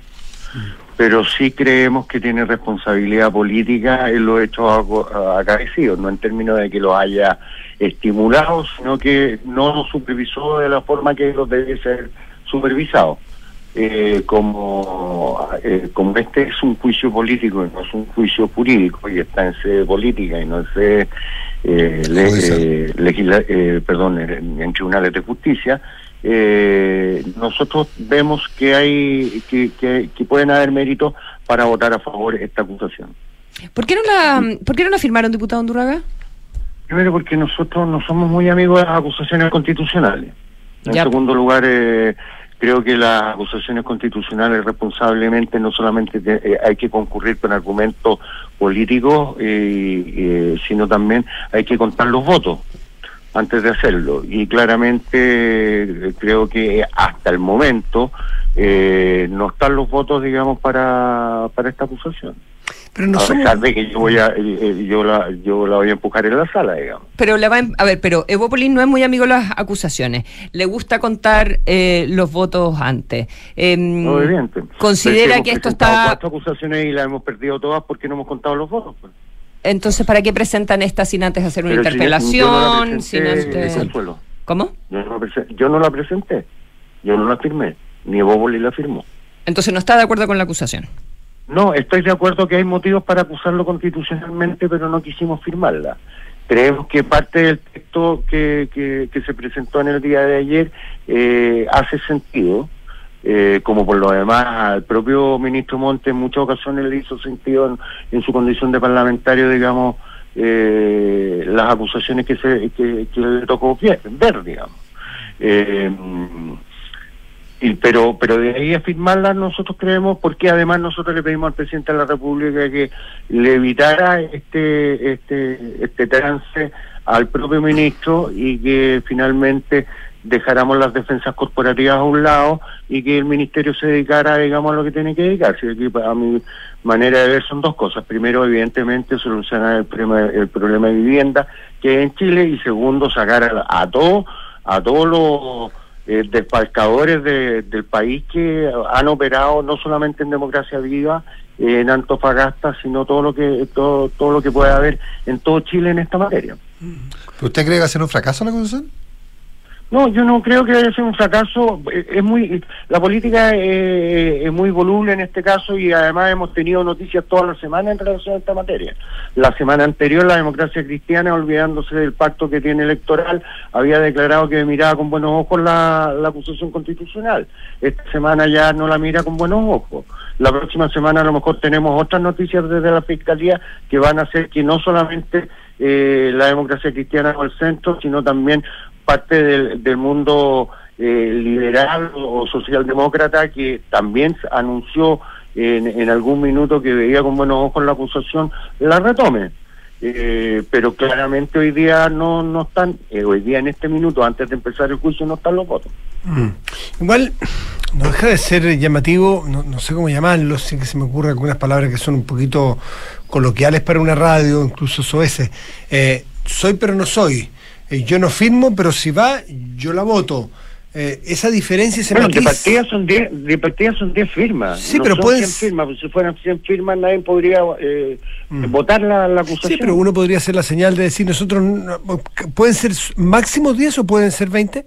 pero sí creemos que tiene responsabilidad política en los hechos acaecidos, no en términos de que los haya estimulado, sino que no los supervisó de la forma que los debe ser supervisado. Eh, como, eh, como este es un juicio político y no es un juicio jurídico y está en sede política y no en sede eh, le- eh, legisla- eh, perdón, en, en tribunales de justicia, eh, nosotros vemos que hay que, que, que pueden haber méritos para votar a favor esta acusación. ¿Por qué no la, ¿por qué no la firmaron, diputado Undurraga? Primero porque nosotros no somos muy amigos de las acusaciones constitucionales. En Ya. segundo lugar, eh, creo que las acusaciones constitucionales responsablemente no solamente te- eh, hay que concurrir con argumentos políticos, eh, eh, sino también hay que contar los votos antes de hacerlo. Y claramente eh, creo que hasta el momento eh, no están los votos, digamos, para, para esta acusación. Pero no a somos- pesar de que yo voy a, eh, eh, yo la, yo la voy a empujar en la sala, digamos. Pero la va a, a ver, pero Evópolis no es muy amigo de las acusaciones. Le gusta contar eh, los votos antes. Em, No, evidente. Considera si que hemos esto está. cuatro acusaciones y las hemos perdido todas porque no hemos contado los votos. pues. Entonces, ¿para qué presentan esta sin antes hacer una Pero si no interpelación? sin antes... ¿Cómo? Yo no, la presen- yo no la presenté, yo no la firmé, ni Bóboli la firmó. Entonces no está de acuerdo con la acusación. No, estoy de acuerdo que hay motivos para acusarlo constitucionalmente, pero no quisimos firmarla. Creemos que parte del texto que, que, que se presentó en el día de ayer eh, hace sentido, eh, como por lo demás al propio ministro Monte en muchas ocasiones le hizo sentido en, su condición de parlamentario, digamos, eh, las acusaciones que, se, que, que le tocó ver, digamos. Eh, y, pero pero de ahí a firmarla nosotros creemos porque además nosotros le pedimos al presidente de la República que le evitara este este este trance al propio ministro y que finalmente dejáramos las defensas corporativas a un lado y que el ministerio se dedicara digamos a lo que tiene que dedicarse. Aquí, a mi manera de ver son dos cosas. Primero evidentemente solucionar el problema el problema de vivienda que hay en Chile y segundo sacar a, a todos a todos los eh, de- del país que han operado no solamente en democracia viva en Antofagasta sino todo lo que todo todo lo que puede haber en todo Chile en esta materia. ¿Pero ¿Usted cree que va a ser un fracaso la acusación? No, yo no creo que vaya a ser un fracaso. Eh, Es muy, la política eh, es muy voluble en este caso y además hemos tenido noticias toda la semana en relación a esta materia. La semana anterior la democracia cristiana, olvidándose del pacto que tiene electoral, había declarado que miraba con buenos ojos la, la acusación constitucional. Esta semana ya no la mira con buenos ojos. La próxima semana a lo mejor tenemos otras noticias desde la Fiscalía que van a hacer que no solamente eh, la democracia cristiana o el centro, sino también parte del, del mundo eh, liberal o socialdemócrata que también anunció en, en algún minuto que veía con buenos ojos la acusación, la retome. Eh, pero claramente hoy día no no están, eh, hoy día en este minuto, antes de empezar el juicio, no están los votos. Mm. Igual no deja de ser llamativo, no, no sé cómo llamarlo, sin que se me ocurra algunas palabras que son un poquito coloquiales para una radio, incluso soeces. Eh, soy pero no soy. Eh, yo no firmo, pero si va, yo la voto. Eh, esa diferencia, ese Bueno, de matiz- partida son 10 de partida son 10 firmas. Sí, no pero son pueden 100 firmas, si fueran 100 firmas nadie podría eh, Mm. votar la, la acusación. Sí, pero uno podría hacer la señal de decir, nosotros, no- ¿pueden ser máximo 10 o pueden ser 20?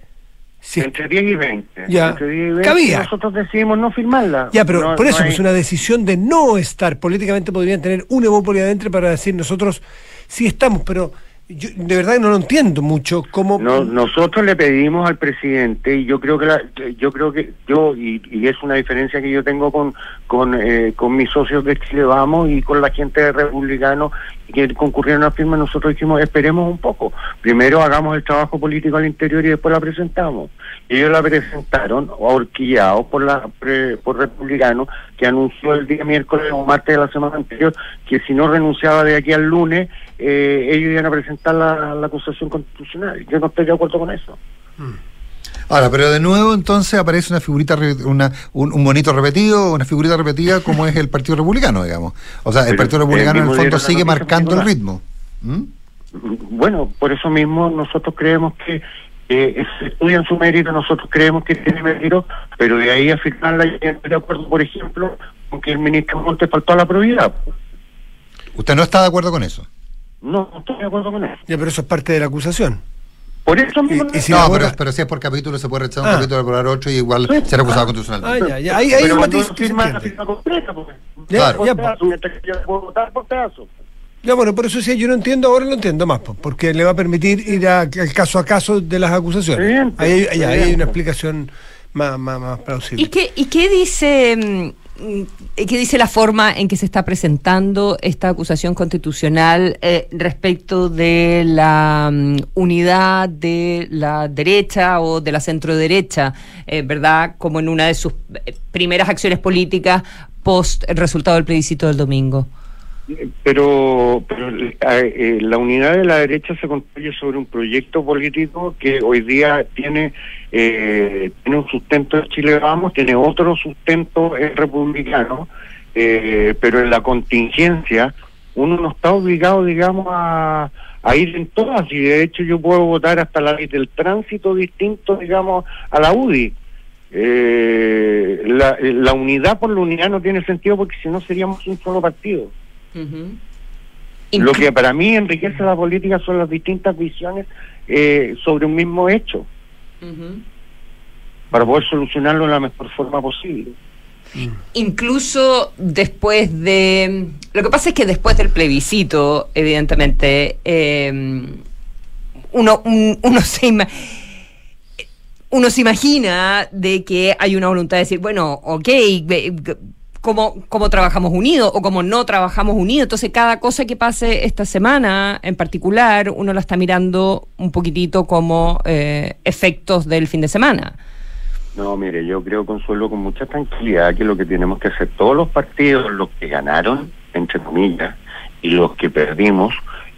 Sí. Entre 10 y 20. Ya. Entre 10 y 20 Cabía. nosotros decidimos no firmarla. Ya, pero No- por no eso, hay- pues una decisión de no estar. Políticamente podrían tener un evópolis adentro para decir nosotros sí estamos, pero yo de verdad no lo entiendo mucho cómo. No, nosotros le pedimos al presidente y yo creo que la- yo creo que yo y, y es una diferencia que yo tengo con con, eh, con mis socios de Chile Vamos y con la gente de republicano que concurrieron a firma nosotros dijimos esperemos un poco primero hagamos el trabajo político al interior y después la presentamos ellos la presentaron ahorquillados por la por republicano que anunció el día miércoles o martes de la semana anterior que si no renunciaba de aquí al lunes eh, ellos iban a presentar la, la acusación constitucional yo no estoy de acuerdo con eso Ahora, pero de nuevo entonces aparece una figurita, una, un, un bonito repetido, una figurita repetida como es el Partido Republicano, digamos. O sea, el Pero Partido el Republicano en el fondo sigue marcando el ritmo. ¿Mm? Bueno, por eso mismo nosotros creemos que eh, se estudian su mérito, nosotros creemos que tiene mérito, pero de ahí a firmarla, yo estoy de acuerdo, por ejemplo, con que el ministro Montes faltó a la probidad. ¿Usted no está de acuerdo con eso? No, no estoy de acuerdo con eso. Ya, pero eso es parte de la acusación. Por eso mismo. Y- y si no, pero, pero si es por capítulo, se puede rechazar un Ah. capítulo por otro y igual será acusado constitucional. Ah, ya, ya. Ahí, ahí Pero un matiz se firma la firma completa, porque Ya, Claro. por ya, pedazo, mientras que yo puedo votar por pedazo. Ya, bueno, por eso sí, yo no entiendo, ahora lo entiendo más, po, porque le va a permitir ir a- al caso a caso de las acusaciones. Ahí, hay- ahí hay evidente. una explicación más, más, más plausible. ¿Y qué, y qué dice mm, qué dice la forma en que se está presentando esta acusación constitucional eh, respecto de la mm, unidad de la derecha o de la centro derecha, verdad? Como en una de sus eh, primeras acciones políticas post el resultado del plebiscito del domingo. Pero, pero eh, eh, la unidad de la derecha se construye sobre un proyecto político que hoy día tiene eh, tiene un sustento en Chile Vamos, tiene otro sustento en republicano, eh, pero en la contingencia uno no está obligado, digamos, a, a ir en todas y de hecho yo puedo votar hasta la ley del tránsito distinto, digamos, a la UDI. Eh, la, la unidad por la unidad no tiene sentido porque si no seríamos un solo partido. Lo que para mí enriquece la política son las distintas visiones eh, sobre un mismo hecho, para poder solucionarlo de la mejor forma posible. Incluso después de... Lo que pasa es que después del plebiscito, evidentemente, eh, uno, un- uno, se ima- uno se imagina de que hay una voluntad de decir, bueno, ok, cómo, cómo trabajamos unidos o cómo no trabajamos unidos. Entonces, cada cosa que pase esta semana en particular, uno la está mirando un poquitito como eh, efectos del fin de semana. No, mire, yo creo, Consuelo, con mucha tranquilidad que lo que tenemos que hacer todos los partidos, los que ganaron, entre comillas, y los que perdimos,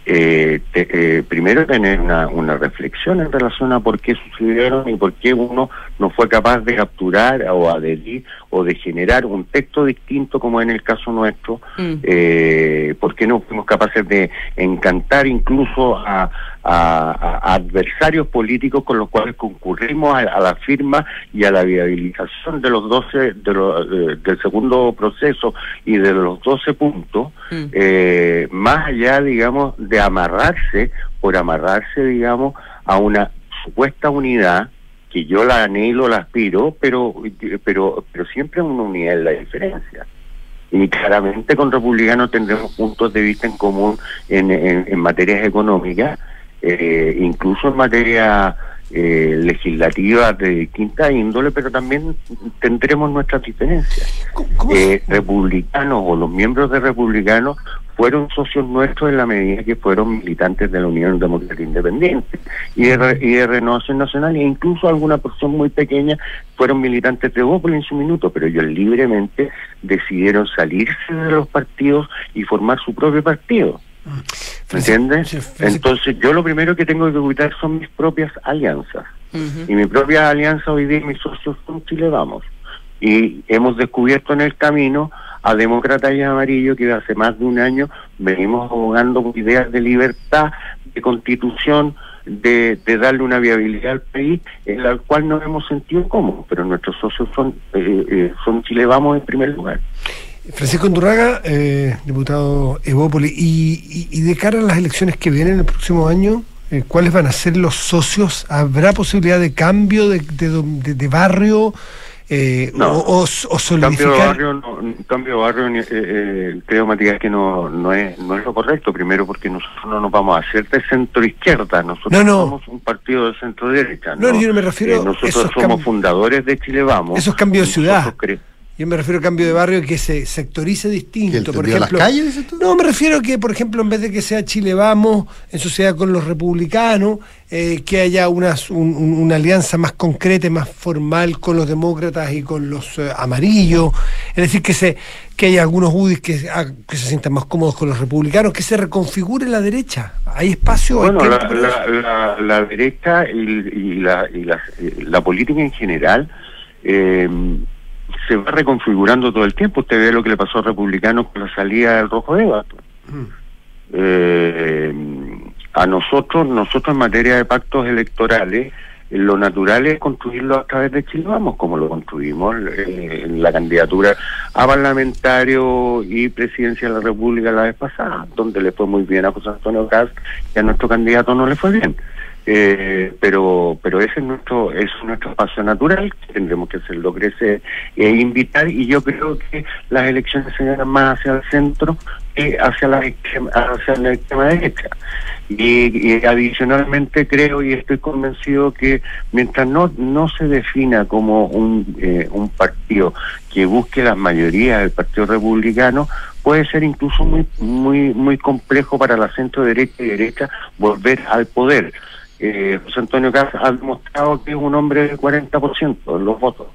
eh, te- eh, primero tener una, una reflexión en relación a por qué sucedieron y por qué uno no fue capaz de capturar o adherir o de generar un texto distinto como en el caso nuestro, eh, por qué no fuimos capaces de encantar incluso a, a- a adversarios políticos con los cuales concurrimos a, a la firma y a la viabilización de los 12 de lo- de- del segundo proceso y de los 12 puntos eh, más allá digamos de amarrarse por amarrarse digamos a una supuesta unidad que yo la anhelo, la aspiro, pero pero pero siempre una unidad es la diferencia. Y claramente con republicanos tendremos puntos de vista en común en, en, en materias económicas, eh, incluso en materia eh, legislativa de distinta índole, pero también tendremos nuestras diferencias. Eh, republicanos o los miembros de republicanos fueron socios nuestros en la medida que fueron militantes de la Unión Democrática Independiente y de, y de Renovación Nacional e incluso alguna porción muy pequeña fueron militantes de Bópoli en su minuto, pero ellos libremente decidieron salirse de los partidos y formar su propio partido. ¿Me entiendes? Entonces yo lo primero que tengo que cuidar son mis propias alianzas. Y mi propia alianza hoy día, mis socios son Chile Vamos. Y hemos descubierto en el camino a Demócratas y Amarillo que hace más de un año venimos abogando por ideas de libertad, de constitución, de, darle una viabilidad al país en la cual nos hemos sentido cómodos, pero nuestros socios son, eh, eh, son Chile Vamos en primer lugar. Francisco Andurraga, eh, diputado Evópoli, y, y- y de cara a las elecciones que vienen el próximo año, eh, ¿cuáles van a ser los socios? ¿Habrá posibilidad de cambio de- de barrio eh, No. o, o, o Cambio de solidificar? barrio, no, cambio de barrio eh, eh, creo Matías que no, no, es, no es lo correcto, primero porque nosotros no nos vamos a hacer de centro izquierda, nosotros No, somos un partido de centro derecha. No, yo no me refiero Eh, nosotros somos fundadores de Chile Vamos. Esos cambios de ciudad. Nosotros Yo me refiero a cambio de barrio que se sectorice distinto. ¿Que el por a las ejemplo, calles, dices tú? No, me refiero a que, por ejemplo, en vez de que sea Chile Vamos, en sociedad con los republicanos, eh, que haya unas- un- un- una alianza más concreta y más formal con los demócratas y con los eh, amarillos. Es decir, que se que haya algunos UDIs que, ah, que se sientan más cómodos con los republicanos, que se reconfigure la derecha. ¿Hay espacio? ¿Hay Bueno, la, eso? la, la, la derecha y, y la, y la, la política en general eh, se va reconfigurando todo el tiempo. Usted ve lo que le pasó a republicanos con la salida del Rojo Eva. Eh, a nosotros, nosotros en materia de pactos electorales, lo natural es construirlo a través de Chile Vamos, como lo construimos eh, en la candidatura a parlamentario y presidencia de la República la vez pasada, donde le fue muy bien a José Antonio Caz y a nuestro candidato no le fue bien. Eh, pero pero ese es nuestro es nuestro espacio natural tendremos que hacerlo crecer e invitar y yo creo que las elecciones se ganan más hacia el centro que hacia la extrema, hacia la extrema derecha. Y, y adicionalmente creo y estoy convencido que mientras no no se defina como un eh, un partido que busque las mayorías del Partido Republicano puede ser incluso muy muy muy complejo para la centro derecha y derecha volver al poder eh, José Antonio Caz ha demostrado que es un hombre del 40% de los votos,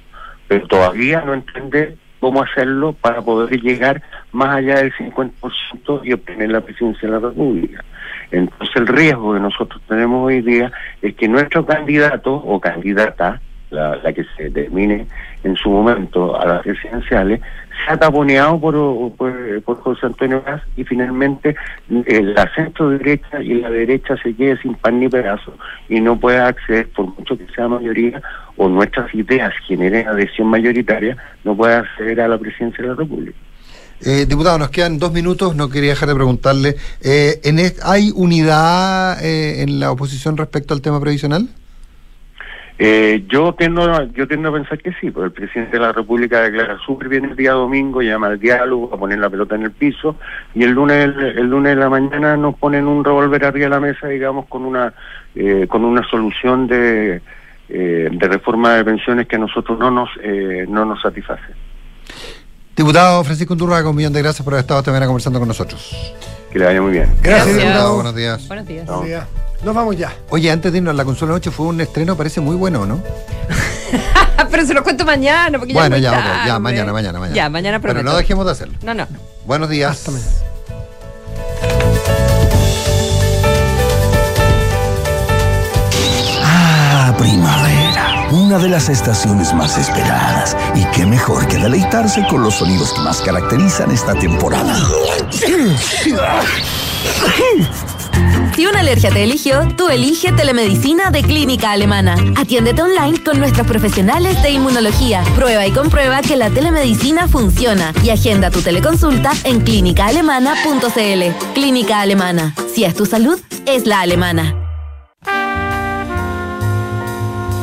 pero todavía no entiende cómo hacerlo para poder llegar más allá del 50% y obtener la presidencia de la República. Entonces el riesgo que nosotros tenemos hoy día es que nuestro candidato o candidata, la, la que se determine en su momento a las presidenciales, sea taponeado por, José Antonio Gas y finalmente eh, la centro derecha y la derecha se quede sin pan ni pedazo y no pueda acceder, por mucho que sea mayoría o nuestras ideas generen adhesión mayoritaria, no pueda acceder a la presidencia de la República. Eh, diputado, nos quedan dos minutos, no quería dejar de preguntarle, eh, ¿en ¿hay unidad eh, en la oposición respecto al tema previsional? Eh, yo tiendo yo tiendo a pensar que sí, porque el presidente de la República declara súper bien el día domingo, llama al diálogo, a poner la pelota en el piso, y el lunes el, lunes de la mañana nos ponen un revólver arriba de la mesa, digamos, con una eh, con una solución de, eh, de reforma de pensiones que a nosotros no nos eh, no nos satisface. Diputado Francisco Undurraga, un millón de gracias por haber estado esta mañana conversando con nosotros. Que le vaya muy bien. Gracias, diputado. Buenos días. Buenos días. Buenos días. Nos vamos ya. Oye, antes de irnos a la consola noche fue un estreno, parece muy bueno, ¿no? Pero se lo cuento mañana. Porque Bueno, ya, ya, ok, ya, tarde. mañana, mañana, mañana. Ya, mañana Pero prometo. no dejemos de hacerlo. No, no. Buenos días. Ah, primavera. Una de las estaciones más esperadas. Y qué mejor que deleitarse con los sonidos que más caracterizan esta temporada. Si una alergia te eligió, tú elige telemedicina de Clínica Alemana. Atiéndete online con nuestros profesionales de inmunología. Prueba y comprueba que la telemedicina funciona y agenda tu teleconsulta en clínicaalemana.cl. Clínica Alemana. Si es tu salud, es la alemana.